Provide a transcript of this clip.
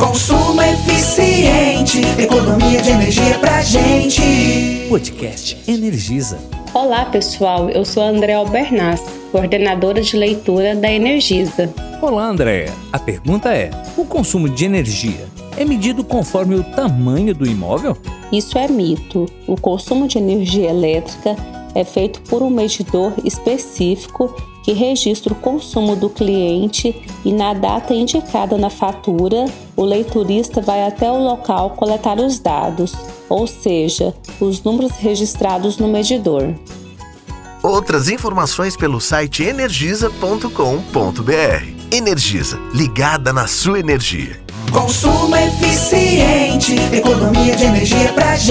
Consumo eficiente, economia de energia pra gente. Podcast Energisa. Olá pessoal, eu sou a André Albernaz, coordenadora de leitura da Energisa. Olá Andréa, a pergunta é: o consumo de energia é medido conforme o tamanho do imóvel? Isso é mito. O consumo de energia elétrica é feito por um medidor específico que registra o consumo do cliente e na data indicada na fatura, o leiturista vai até o local coletar os dados, ou seja, os números registrados no medidor. Outras informações pelo site energisa.com.br. Energisa, ligada na sua energia. Consumo eficiente, economia de energia pra gente.